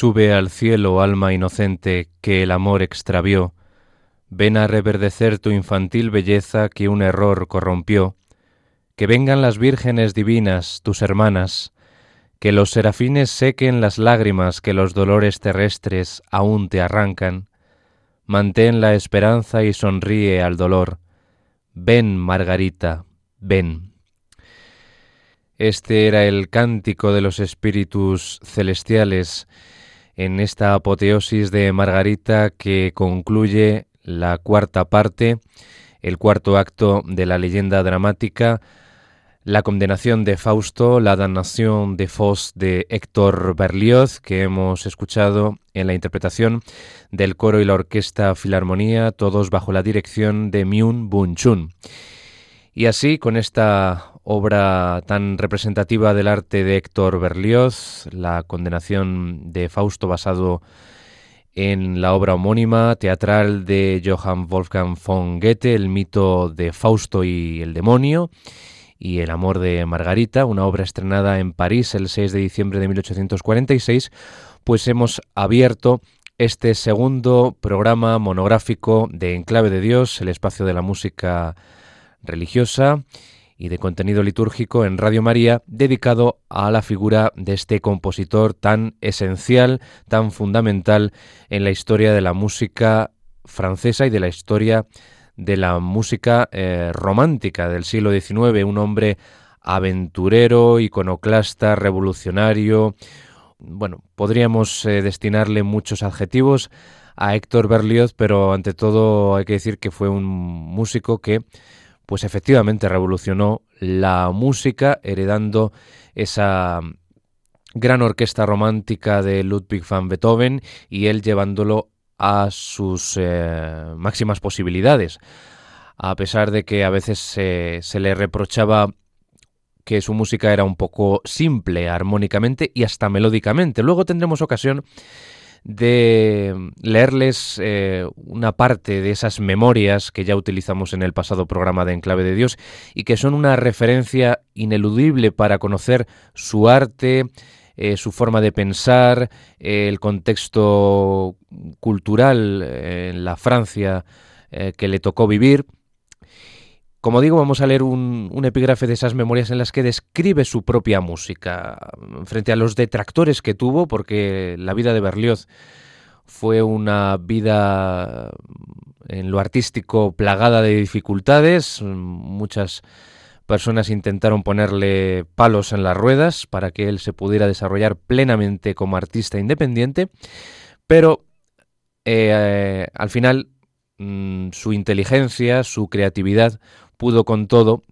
Sube al cielo, alma inocente, que el amor extravió. Ven a reverdecer tu infantil belleza que un error corrompió. Que vengan las vírgenes divinas, tus hermanas, que los serafines sequen las lágrimas que los dolores terrestres aún te arrancan. Mantén la esperanza y sonríe al dolor. Ven, Margarita, ven. Este era el cántico de los espíritus celestiales en esta apoteosis de Margarita que concluye la cuarta parte, el cuarto acto de la leyenda dramática, la condenación de Fausto, la damnación de Faust de Héctor Berlioz, que hemos escuchado en la interpretación del coro y la orquesta Filarmonía, todos bajo la dirección de Myun Bun Chun. Y así, con esta obra tan representativa del arte de Héctor Berlioz, la condenación de Fausto basado en la obra homónima teatral de Johann Wolfgang von Goethe, el mito de Fausto y el demonio, y el amor de Margarita, una obra estrenada en París el 6 de diciembre de 1846, pues hemos abierto este segundo programa monográfico de Enclave de Dios, el espacio de la música religiosa y de contenido litúrgico en Radio María, dedicado a la figura de este compositor tan esencial, tan fundamental en la historia de la música francesa y de la historia de la música eh, romántica del siglo XIX, un hombre aventurero, iconoclasta, revolucionario. Bueno, podríamos eh, destinarle muchos adjetivos a Héctor Berlioz, pero ante todo hay que decir que fue un músico que pues efectivamente revolucionó la música, heredando esa gran orquesta romántica de Ludwig van Beethoven y él llevándolo a sus eh, máximas posibilidades. A pesar de que a veces se le reprochaba que su música era un poco simple armónicamente y hasta melódicamente. Luego tendremos ocasión de leerles eh, una parte de esas memorias que ya utilizamos en el pasado programa de Enclave de Dios y que son una referencia ineludible para conocer su arte, eh, su forma de pensar, el contexto cultural en la Francia eh, que le tocó vivir. Como digo, vamos a leer un, epígrafe de esas memorias en las que describe su propia música, frente a los detractores que tuvo, porque la vida de Berlioz fue una vida en lo artístico plagada de dificultades, muchas personas intentaron ponerle palos en las ruedas para que él se pudiera desarrollar plenamente como artista independiente, pero eh, al final mm, su inteligencia, su creatividad pudo con todo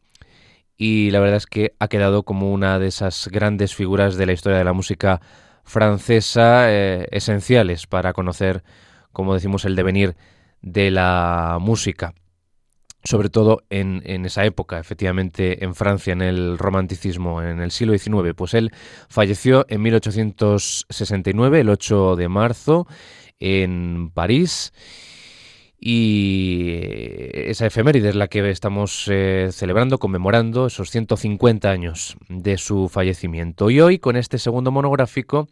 y la verdad es que ha quedado como una de esas grandes figuras de la historia de la música francesa eh, esenciales para conocer, como decimos, el devenir de la música sobre todo en, en, esa época, efectivamente, en Francia, en el romanticismo, en el siglo XIX. Pues él falleció en 1869, el 8 de marzo, en París. Y esa efeméride es la que estamos eh, celebrando, conmemorando esos 150 años de su fallecimiento. Y hoy, con este segundo monográfico,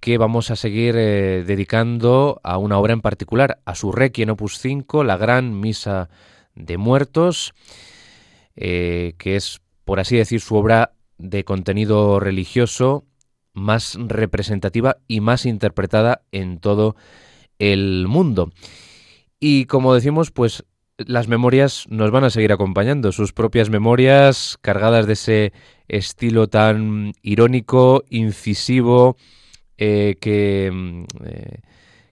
que vamos a seguir eh, dedicando a una obra en particular, a su Requiem Opus 5, la gran Misa de Muertos, eh, que es, por así decir, su obra de contenido religioso más representativa y más interpretada en todo el mundo. Y como decimos, pues las memorias nos van a seguir acompañando, sus propias memorias cargadas de ese estilo tan irónico, incisivo, eh, que, mm, eh,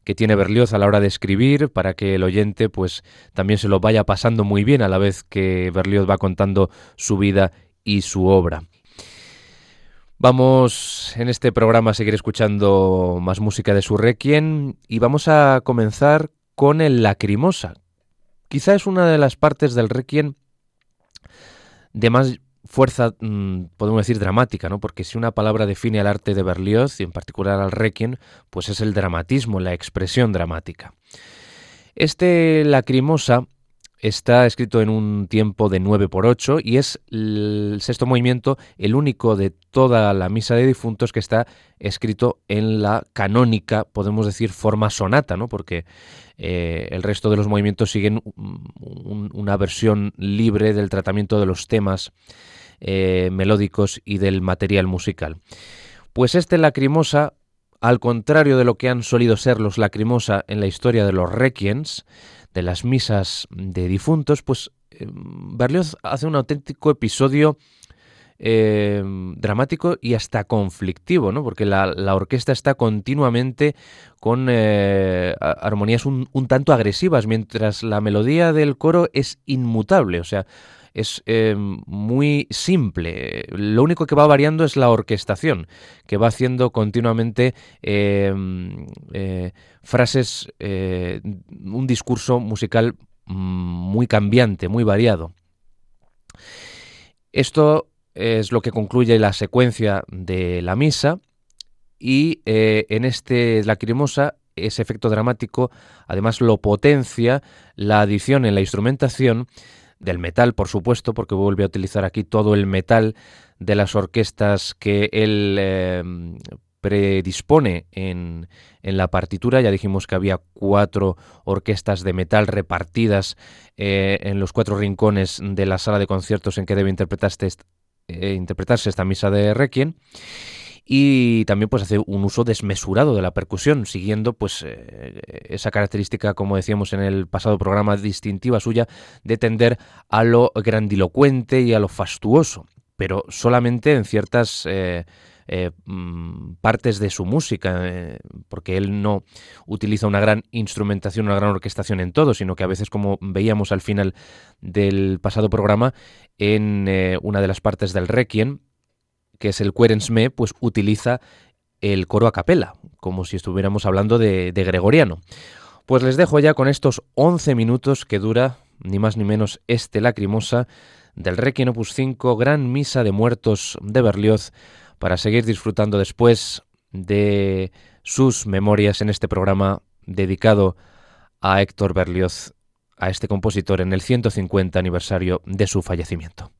que tiene Berlioz a la hora de escribir, para que el oyente pues también se lo vaya pasando muy bien a la vez que Berlioz va contando su vida y su obra. Vamos en este programa a seguir escuchando más música de su Requiem y vamos a comenzar con el Lacrimosa. Quizá es una de las partes del Requiem de más fuerza, mm, podemos decir, dramática, ¿no? Porque si una palabra define al arte de Berlioz, y en particular al Requiem, pues es el dramatismo, la expresión dramática. Este Lacrimosa Está escrito en un tiempo de 9 por 8 y es el sexto movimiento, el único de toda la misa de difuntos que está escrito en la canónica, podemos decir, forma sonata, ¿no? Porque eh, el resto de los movimientos siguen una versión libre del tratamiento de los temas eh, melódicos y del material musical. Pues este lacrimosa, al contrario de lo que han solido ser los lacrimosa en la historia de los requiens, de las misas de difuntos, pues eh, Berlioz hace un auténtico episodio eh, dramático y hasta conflictivo, ¿no? Porque la, orquesta está continuamente con eh, armonías un, un, tanto agresivas, mientras la melodía del coro es inmutable, o sea, es muy simple. Lo único que va variando es la orquestación, que va haciendo continuamente frases, eh, un discurso musical mm, muy cambiante, muy variado. Esto es lo que concluye la secuencia de la misa y eh, en este lacrimosa ese efecto dramático además lo potencia la adición en la instrumentación del metal, por supuesto, porque vuelve a utilizar aquí todo el metal de las orquestas que él eh, predispone en, en, la partitura. Ya dijimos que había cuatro orquestas de metal repartidas eh, en los cuatro rincones de la sala de conciertos en que debe interpretarse, eh, interpretarse esta misa de Requiem y también pues hace un uso desmesurado de la percusión, siguiendo pues eh, esa característica, como decíamos en el pasado programa, distintiva suya de tender a lo grandilocuente y a lo fastuoso, pero solamente en ciertas eh, mm, partes de su música, eh, porque él no utiliza una gran instrumentación, una gran orquestación en todo, sino que a veces, como veíamos al final del pasado programa, en eh, una de las partes del Requiem, que es el Querensme, pues utiliza el coro a capela, como si estuviéramos hablando de, de gregoriano. Pues les dejo ya con estos 11 minutos que dura, ni más ni menos, este lacrimosa del Requiem Opus 5, Gran Misa de Muertos de Berlioz, para seguir disfrutando después de sus memorias en este programa dedicado a Héctor Berlioz, a este compositor en el 150 aniversario de su fallecimiento.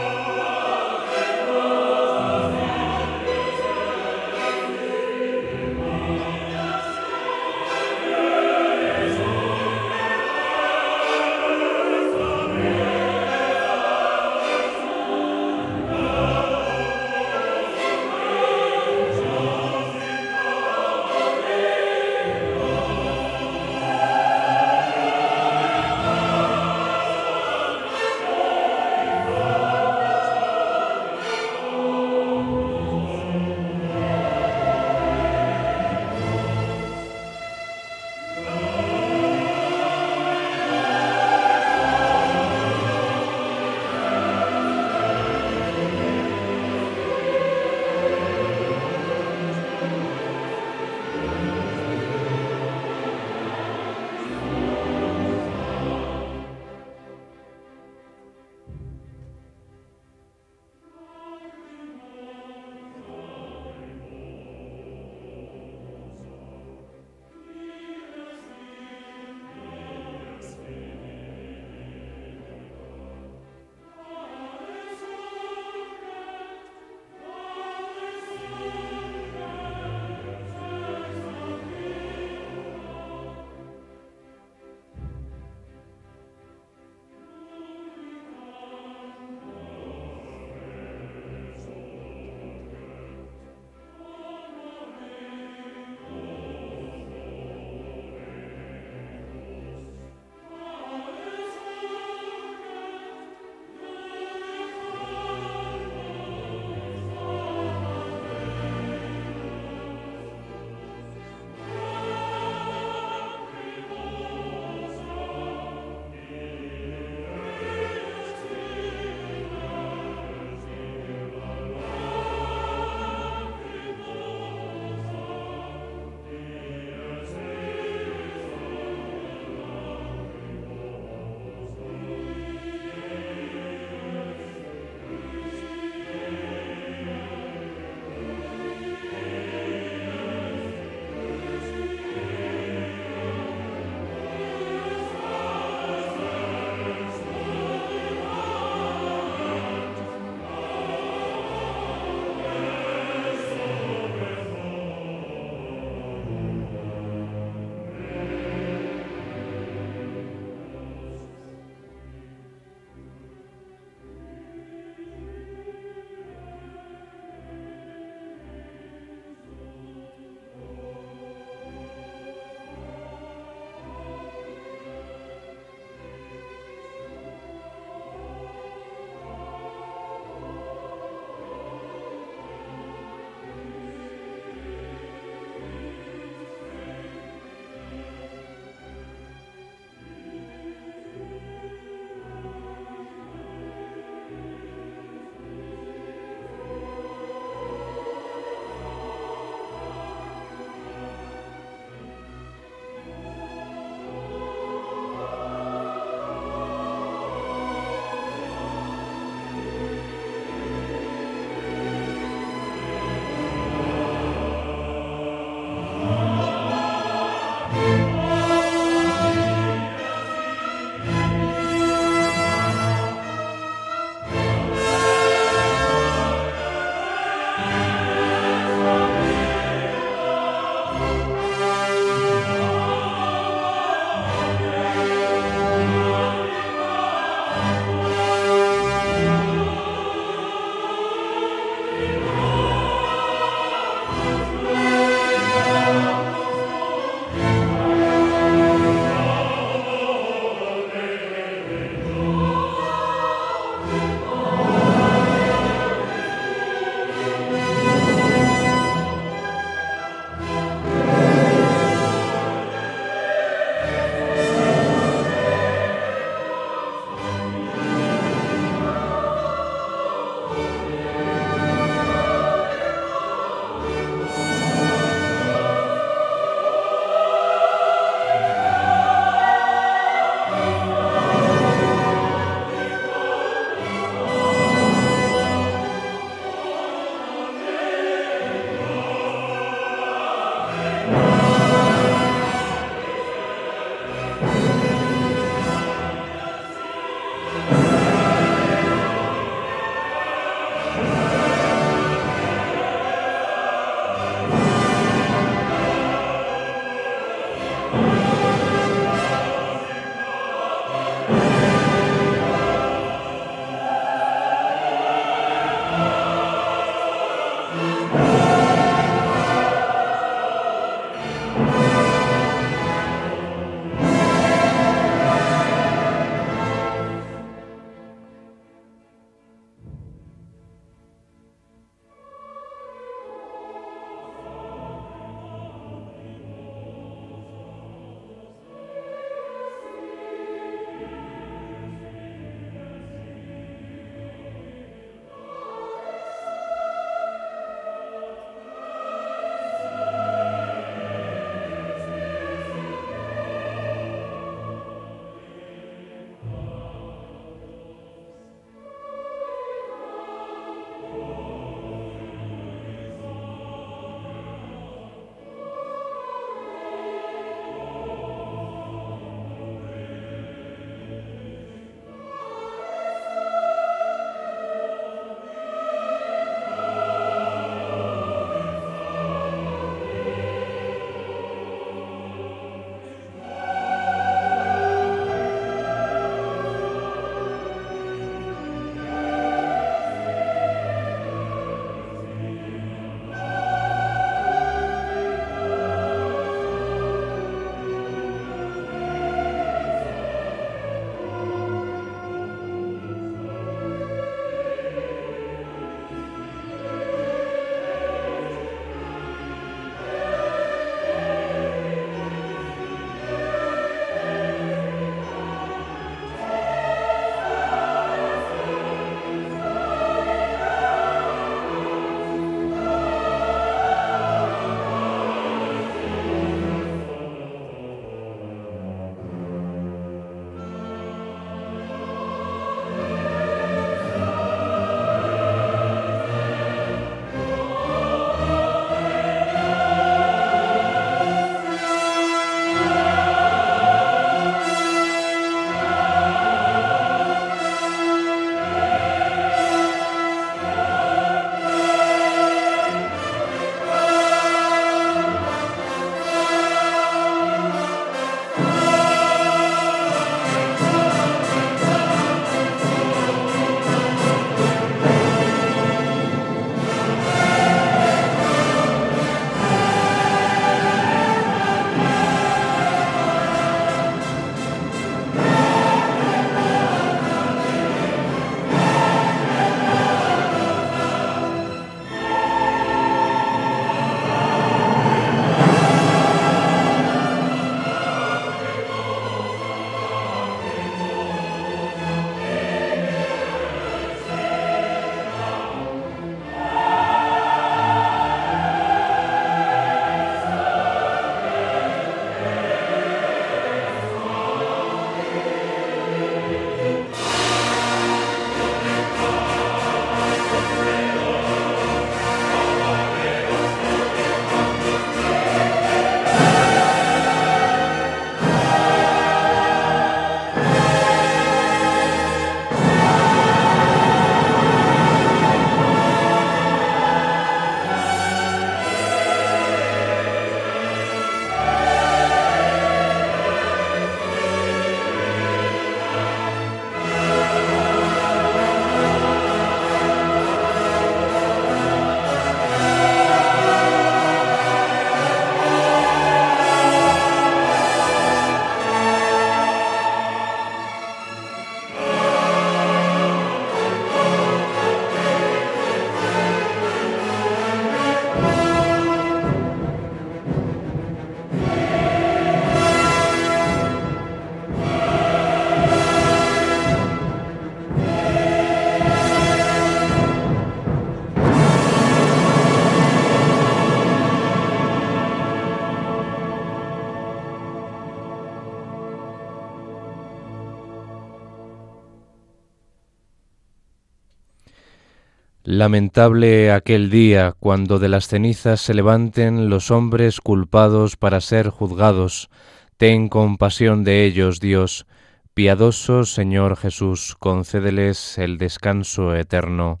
Lamentable aquel día cuando de las cenizas se levanten los hombres culpados para ser juzgados. Ten compasión de ellos, Dios. Piadoso Señor Jesús, concédeles el descanso eterno.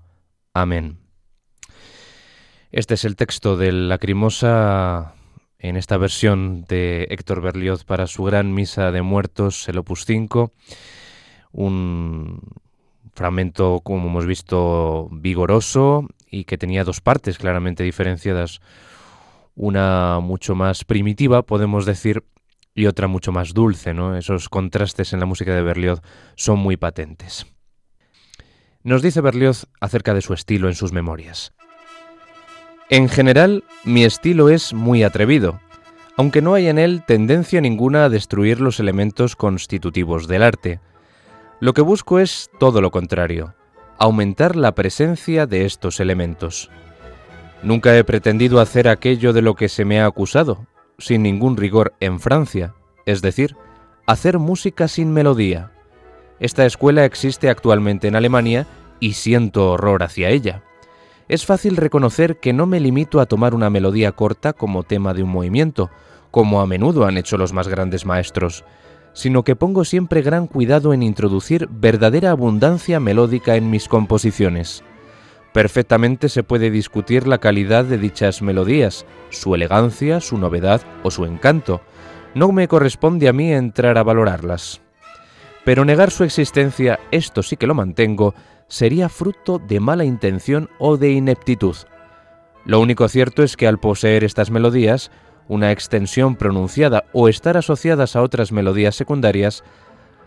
Amén. Este es el texto del Lacrimosa en esta versión de Héctor Berlioz para su gran misa de muertos, el opus 5, un fragmento, como hemos visto, vigoroso y que tenía dos partes claramente diferenciadas. Una mucho más primitiva, podemos decir, y otra mucho más dulce, ¿no? Esos contrastes en la música de Berlioz son muy patentes. Nos dice Berlioz acerca de su estilo en sus memorias. En general, mi estilo es muy atrevido, aunque no hay en él tendencia ninguna a destruir los elementos constitutivos del arte, lo que busco es todo lo contrario, aumentar la presencia de estos elementos. Nunca he pretendido hacer aquello de lo que se me ha acusado, sin ningún rigor en Francia, es decir, hacer música sin melodía. Esta escuela existe actualmente en Alemania y siento horror hacia ella. Es fácil reconocer que no me limito a tomar una melodía corta como tema de un movimiento, como a menudo han hecho los más grandes maestros, sino que pongo siempre gran cuidado en introducir verdadera abundancia melódica en mis composiciones. Perfectamente se puede discutir la calidad de dichas melodías, su elegancia, su novedad o su encanto. No me corresponde a mí entrar a valorarlas. Pero negar su existencia, esto sí que lo mantengo, sería fruto de mala intención o de ineptitud. Lo único cierto es que al poseer estas melodías, una extensión pronunciada o estar asociadas a otras melodías secundarias,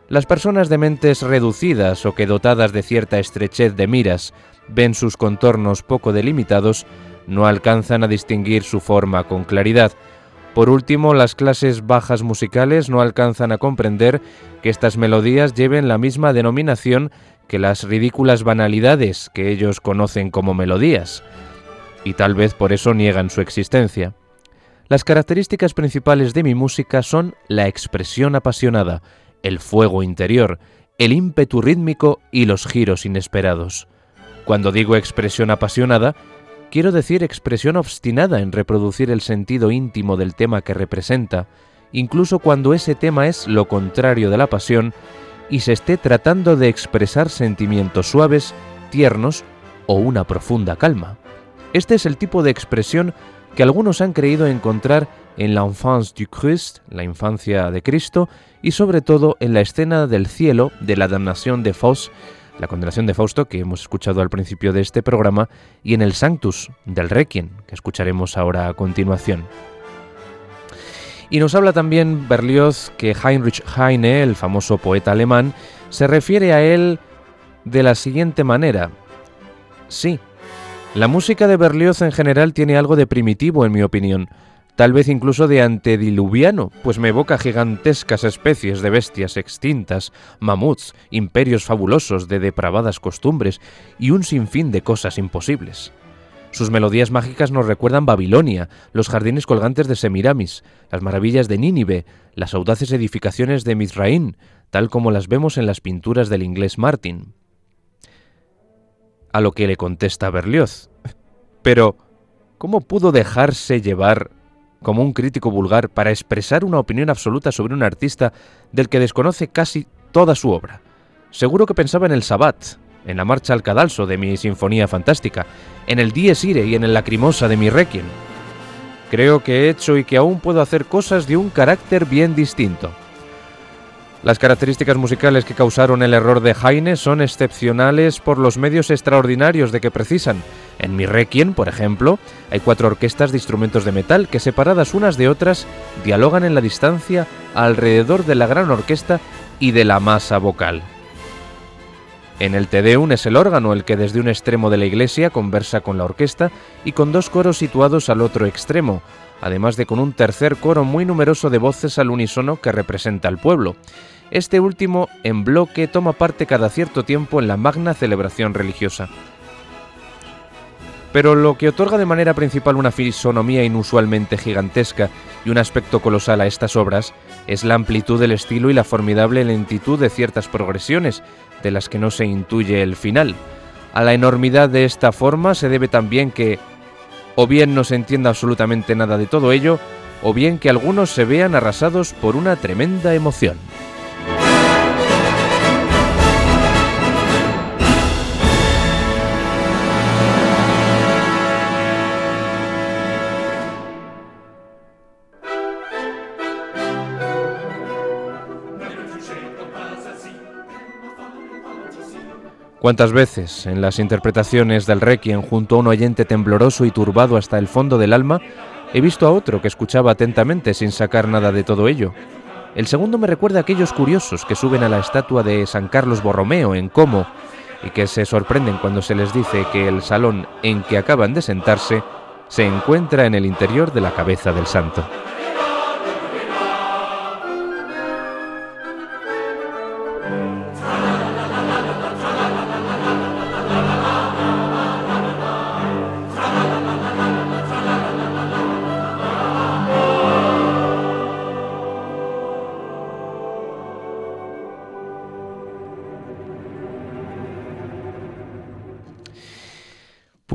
las personas de mentes reducidas o que dotadas de cierta estrechez de miras ven sus contornos poco delimitados, no alcanzan a distinguir su forma con claridad. Por último, las clases bajas musicales no alcanzan a comprender que estas melodías lleven la misma denominación que las ridículas banalidades que ellos conocen como melodías, y tal vez por eso niegan su existencia. Las características principales de mi música son la expresión apasionada, el fuego interior, el ímpetu rítmico y los giros inesperados. Cuando digo expresión apasionada, quiero decir expresión obstinada en reproducir el sentido íntimo del tema que representa, incluso cuando ese tema es lo contrario de la pasión y se esté tratando de expresar sentimientos suaves, tiernos o una profunda calma. Este es el tipo de expresión que algunos han creído encontrar en l'enfance du Christ, la infancia de Cristo, y sobre todo en la escena del cielo de la damnación de Faust, la condenación de Fausto que hemos escuchado al principio de este programa, y en el Sanctus del Requiem, que escucharemos ahora a continuación. Y nos habla también Berlioz que Heinrich Heine, el famoso poeta alemán, se refiere a él de la siguiente manera. Sí, la música de Berlioz en general tiene algo de primitivo, en mi opinión, tal vez incluso de antediluviano, pues me evoca gigantescas especies de bestias extintas, mamuts, imperios fabulosos de depravadas costumbres y un sinfín de cosas imposibles. Sus melodías mágicas nos recuerdan Babilonia, los jardines colgantes de Semiramis, las maravillas de Nínive, las audaces edificaciones de Mizraín, tal como las vemos en las pinturas del inglés Martin a lo que le contesta Berlioz. Pero, ¿cómo pudo dejarse llevar como un crítico vulgar para expresar una opinión absoluta sobre un artista del que desconoce casi toda su obra? Seguro que pensaba en el Sabbat, en la marcha al cadalso de mi Sinfonía Fantástica, en el Dies Irae y en el Lacrimosa de mi Requiem. Creo que he hecho y que aún puedo hacer cosas de un carácter bien distinto. Las características musicales que causaron el error de Heine son excepcionales por los medios extraordinarios de que precisan. En mi Requiem, por ejemplo, hay cuatro orquestas de instrumentos de metal que separadas unas de otras dialogan en la distancia alrededor de la gran orquesta y de la masa vocal. En el Te Deum es el órgano el que desde un extremo de la iglesia conversa con la orquesta y con dos coros situados al otro extremo, además de con un tercer coro muy numeroso de voces al unísono que representa al pueblo. Este último, en bloque, toma parte cada cierto tiempo en la magna celebración religiosa. Pero lo que otorga de manera principal una fisonomía inusualmente gigantesca y un aspecto colosal a estas obras es la amplitud del estilo y la formidable lentitud de ciertas progresiones, de las que no se intuye el final. A la enormidad de esta forma se debe también que o bien no se entienda absolutamente nada de todo ello, o bien que algunos se vean arrasados por una tremenda emoción. ¿Cuántas veces en las interpretaciones del Requiem junto a un oyente tembloroso y turbado hasta el fondo del alma, he visto a otro que escuchaba atentamente sin sacar nada de todo ello? El segundo me recuerda a aquellos curiosos que suben a la estatua de San Carlos Borromeo en Como y que se sorprenden cuando se les dice que el salón en que acaban de sentarse se encuentra en el interior de la cabeza del santo.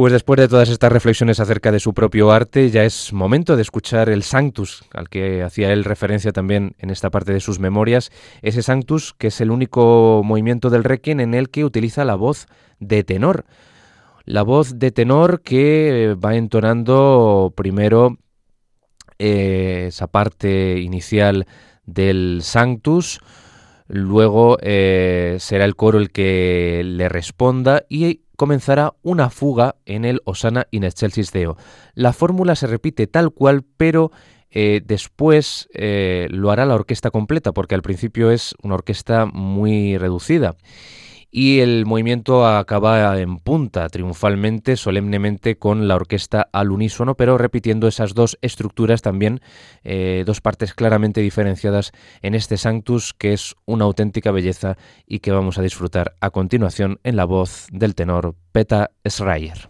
Pues después de todas estas reflexiones acerca de su propio arte, ya es momento de escuchar el Sanctus, al que hacía él referencia también en esta parte de sus memorias, ese Sanctus que es el único movimiento del Requiem en el que utiliza la voz de tenor. La voz de tenor que va entonando primero eh, esa parte inicial del Sanctus, luego eh, será el coro el que le responda y comenzará una fuga en el Osana in excelsis Deo. La fórmula se repite tal cual, pero eh, después eh, lo hará la orquesta completa, porque al principio es una orquesta muy reducida y el movimiento acaba en punta, triunfalmente, solemnemente, con la orquesta al unísono, pero repitiendo esas dos estructuras también, eh, dos partes claramente diferenciadas en este Sanctus, que es una auténtica belleza y que vamos a disfrutar a continuación en la voz del tenor Peta Schreier.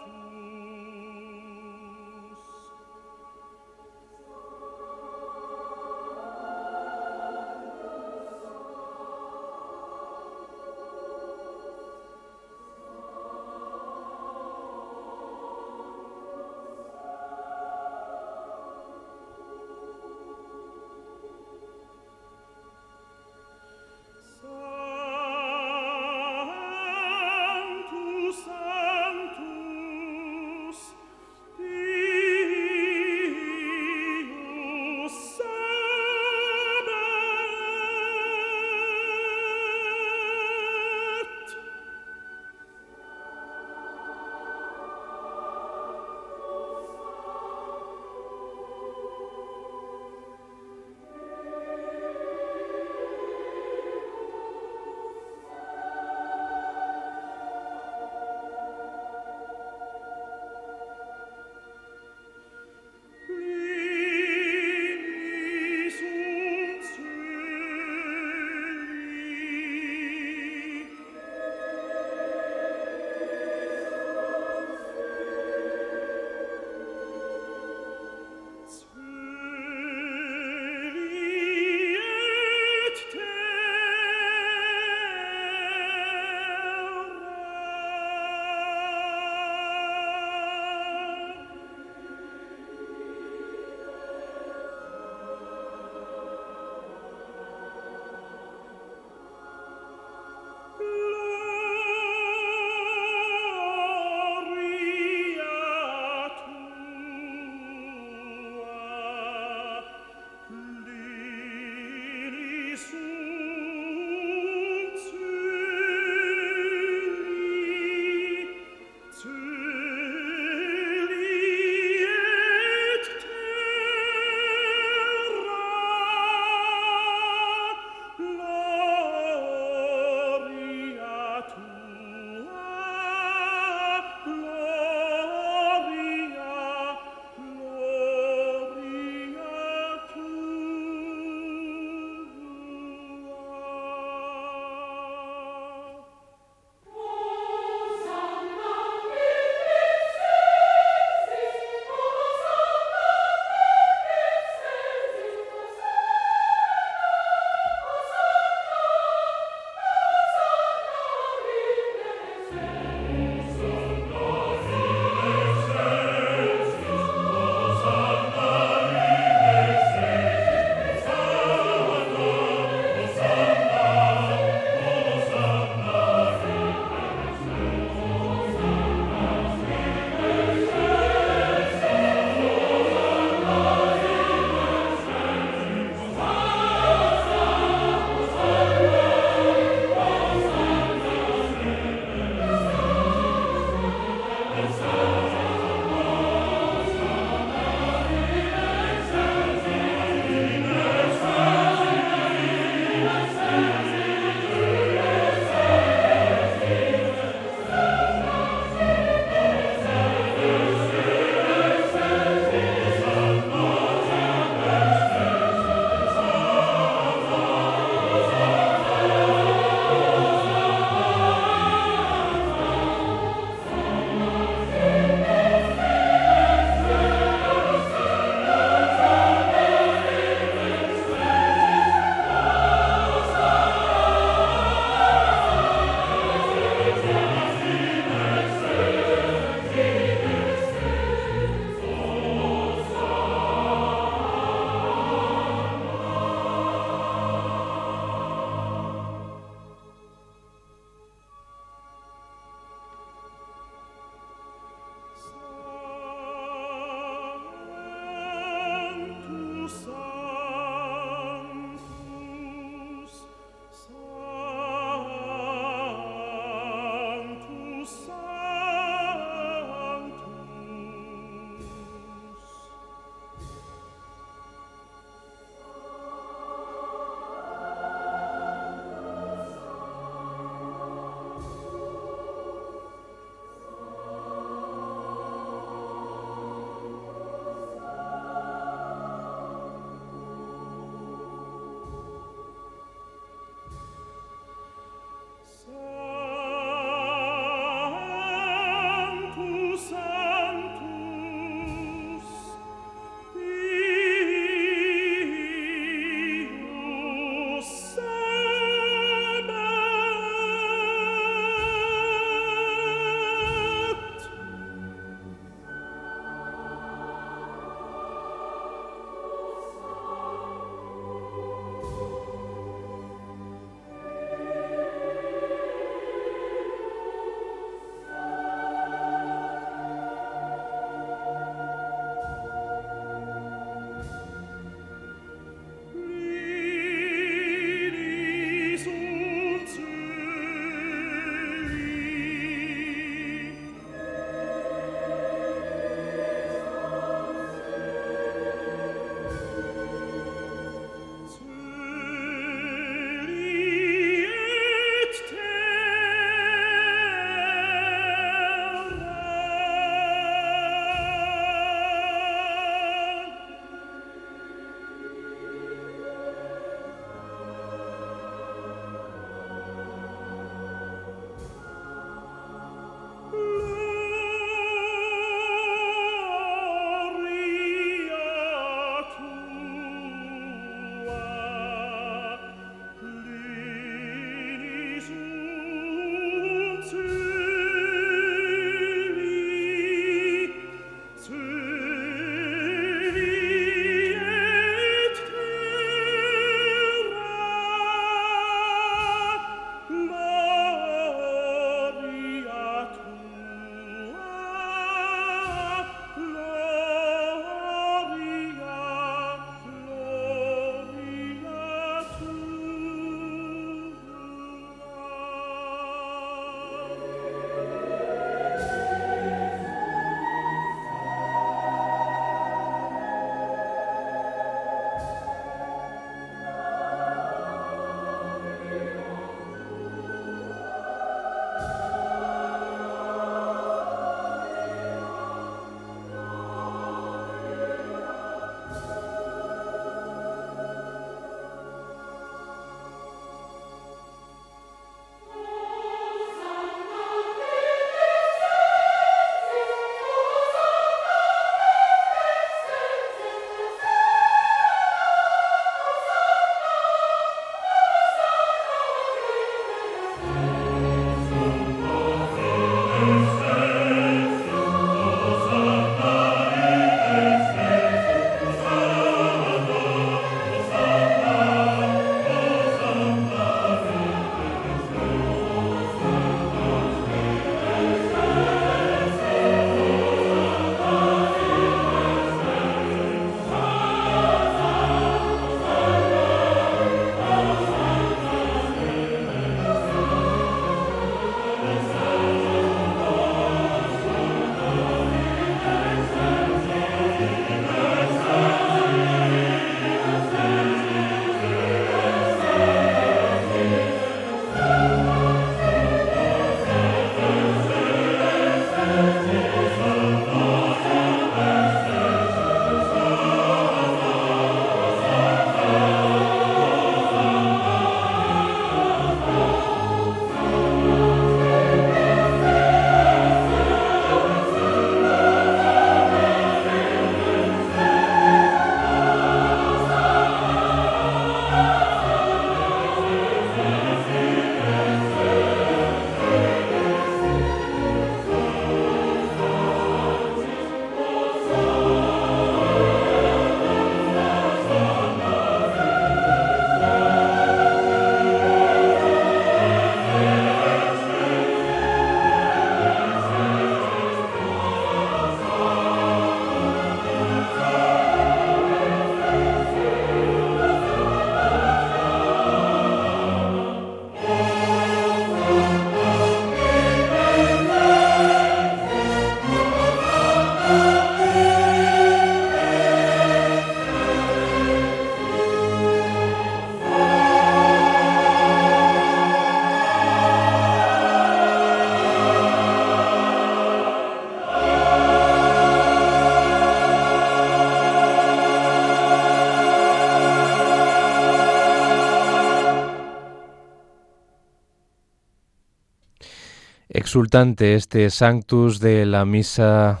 Este Sanctus de la Misa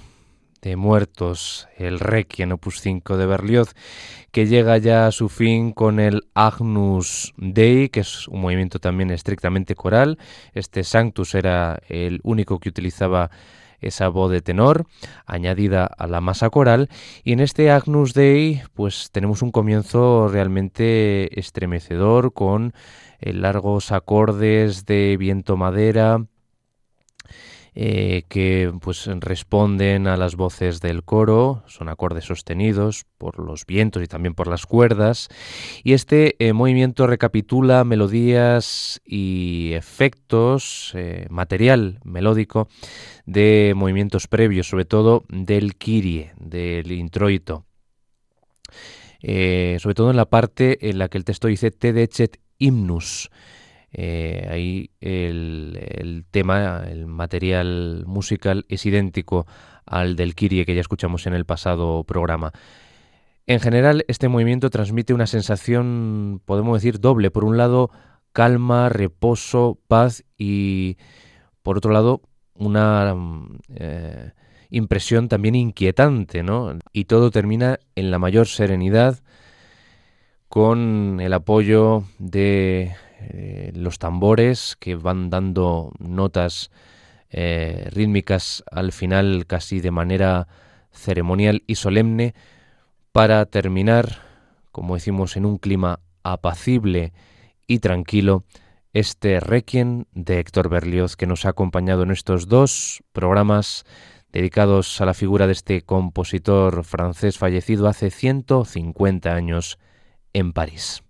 de Muertos, el Requiem Opus 5 de Berlioz, que llega ya a su fin con el Agnus Dei, que es un movimiento también estrictamente coral. Este Sanctus era el único que utilizaba esa voz de tenor añadida a la masa coral y en este Agnus Dei pues tenemos un comienzo realmente estremecedor con eh, largos acordes de viento madera eh, que pues responden a las voces del coro, son acordes sostenidos por los vientos y también por las cuerdas, y este eh, movimiento recapitula melodías y efectos, eh, material melódico de movimientos previos, sobre todo del Kyrie, del introito. sobre todo en la parte en la que el texto dice Te decet himnus, eh, ahí el, tema, el material musical es idéntico al del Kyrie que ya escuchamos en el pasado programa. En general, este movimiento transmite una sensación, podemos decir, doble. Por un lado, calma, reposo, paz y, por otro lado, una eh, impresión también inquietante, ¿no? Y todo termina en la mayor serenidad, con el apoyo de eh, los tambores que van dando notas eh, rítmicas al final casi de manera ceremonial y solemne para terminar, como decimos, en un clima apacible y tranquilo, este requiem de Héctor Berlioz que nos ha acompañado en estos dos programas dedicados a la figura de este compositor francés fallecido hace 150 años en París.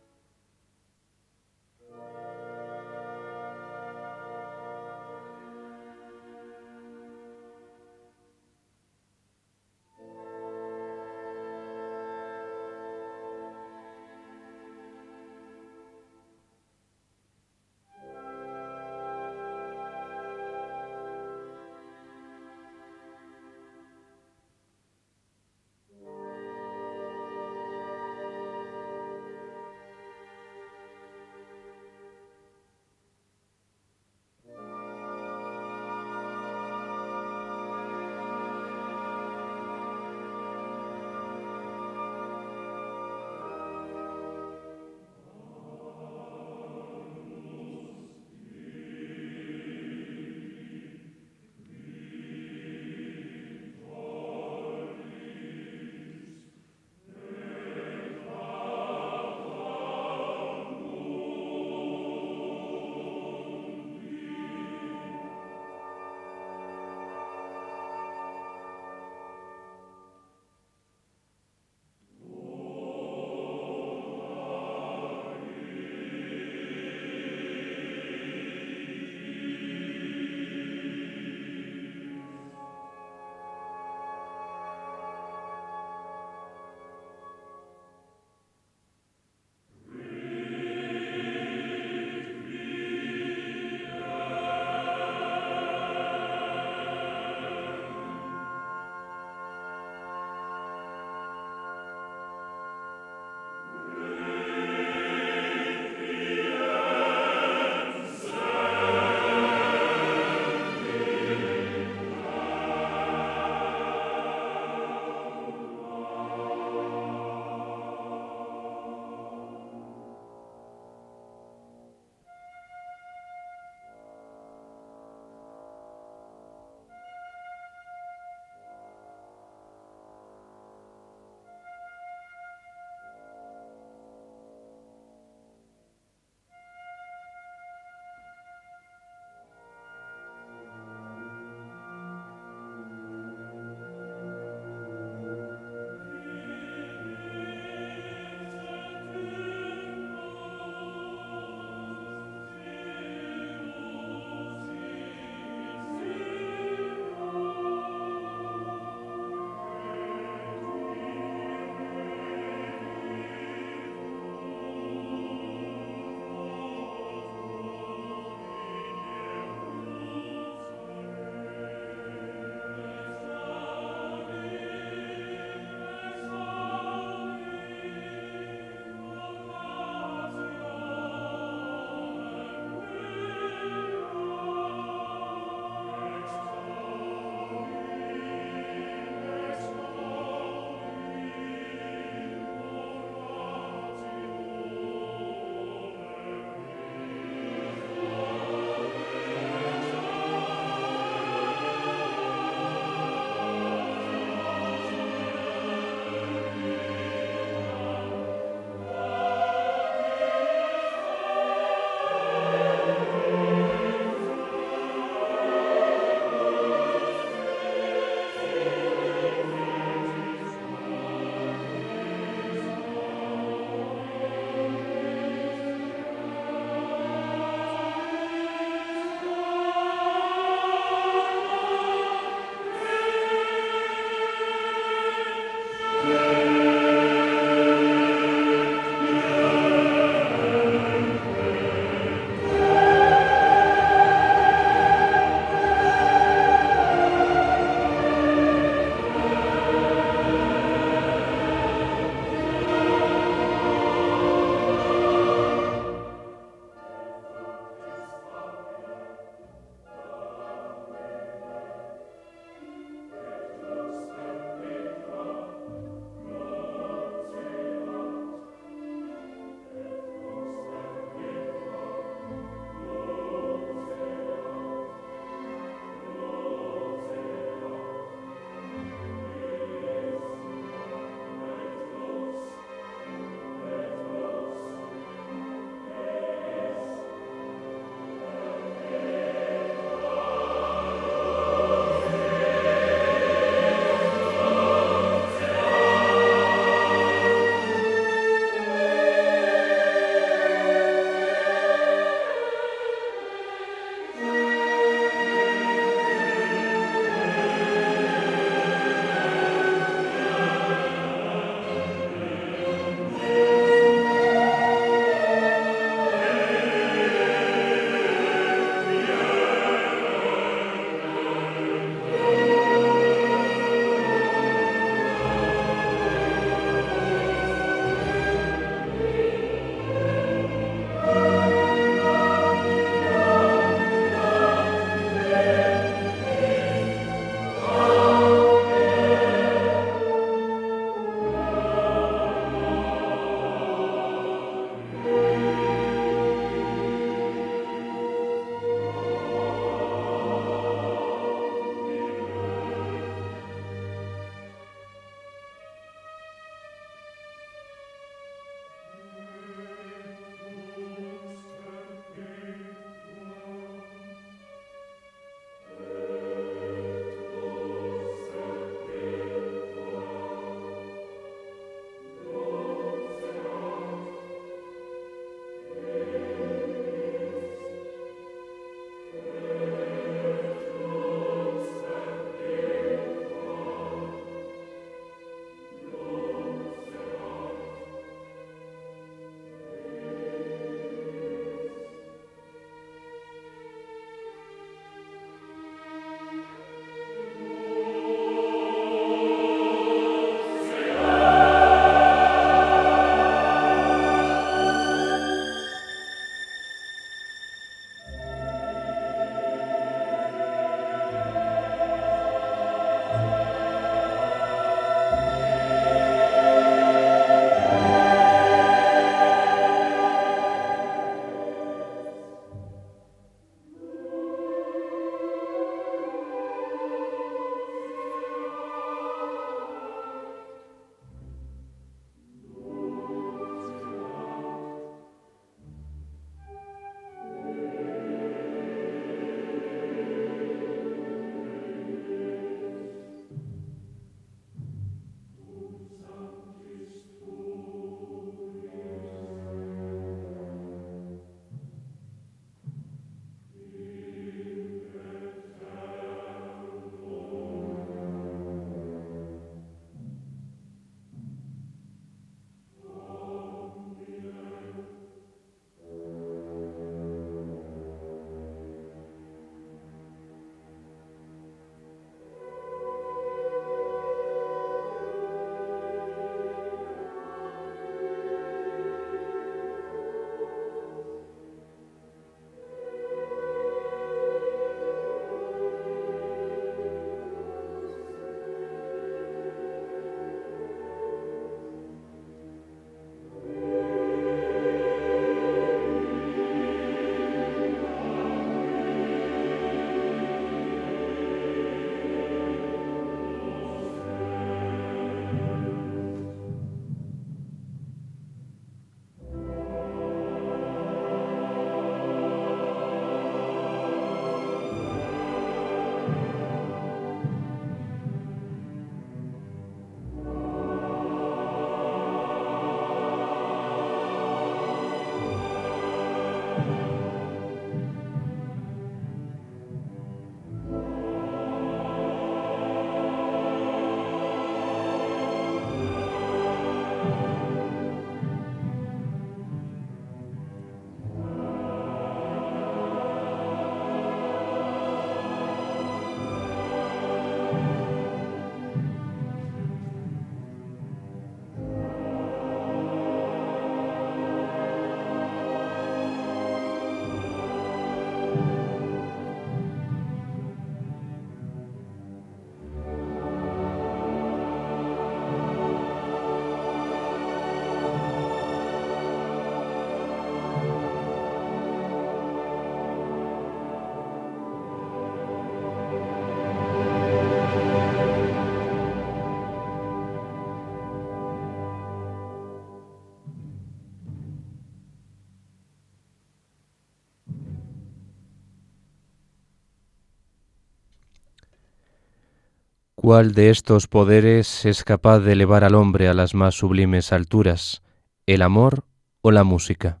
¿Cuál de estos poderes es capaz de elevar al hombre a las más sublimes alturas, el amor o la música?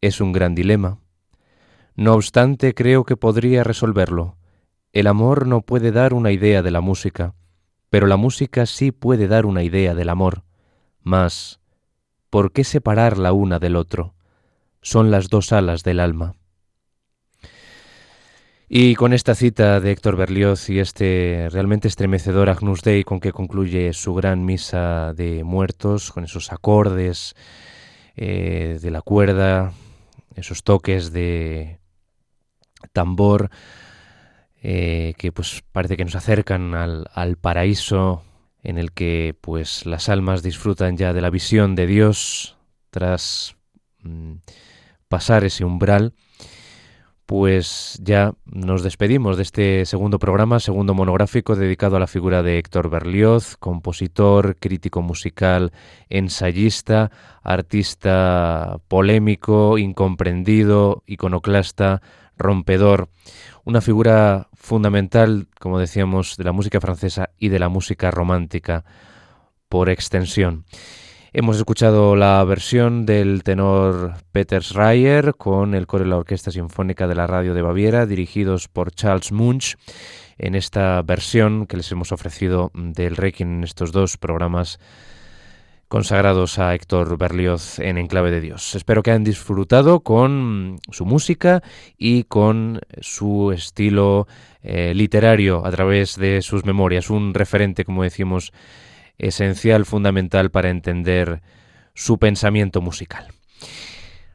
Es un gran dilema. No obstante, creo que podría resolverlo. El amor no puede dar una idea de la música, pero la música sí puede dar una idea del amor. Mas, ¿por qué separar la una del otro? Son las dos alas del alma. Y con esta cita de Héctor Berlioz y este realmente estremecedor Agnus Dei con que concluye su gran misa de muertos, con esos acordes eh, de la cuerda, esos toques de tambor, eh, que pues parece que nos acercan al, al, paraíso en el que pues las almas disfrutan ya de la visión de Dios tras mm, pasar ese umbral pues ya nos despedimos de este segundo programa, segundo monográfico dedicado a la figura de Héctor Berlioz, compositor, crítico musical, ensayista, artista polémico, incomprendido, iconoclasta, rompedor, una figura fundamental, como decíamos, de la música francesa y de la música romántica por extensión. Hemos escuchado la versión del tenor Peter Schreier con el coro de la Orquesta Sinfónica de la Radio de Baviera, dirigidos por Charles Munch, en esta versión que les hemos ofrecido del Requiem en estos dos programas consagrados a Héctor Berlioz en Enclave de Dios. Espero que hayan disfrutado con su música y con su estilo eh, literario a través de sus memorias, un referente, como decimos, esencial, fundamental para entender su pensamiento musical.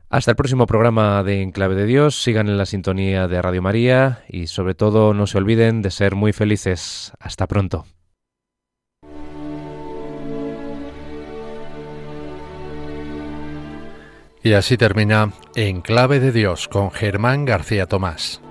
Hasta el próximo programa de Enclave de Dios, sigan en la sintonía de Radio María y sobre todo no se olviden de ser muy felices. Hasta pronto. Y así termina Enclave de Dios con Germán García Tomás.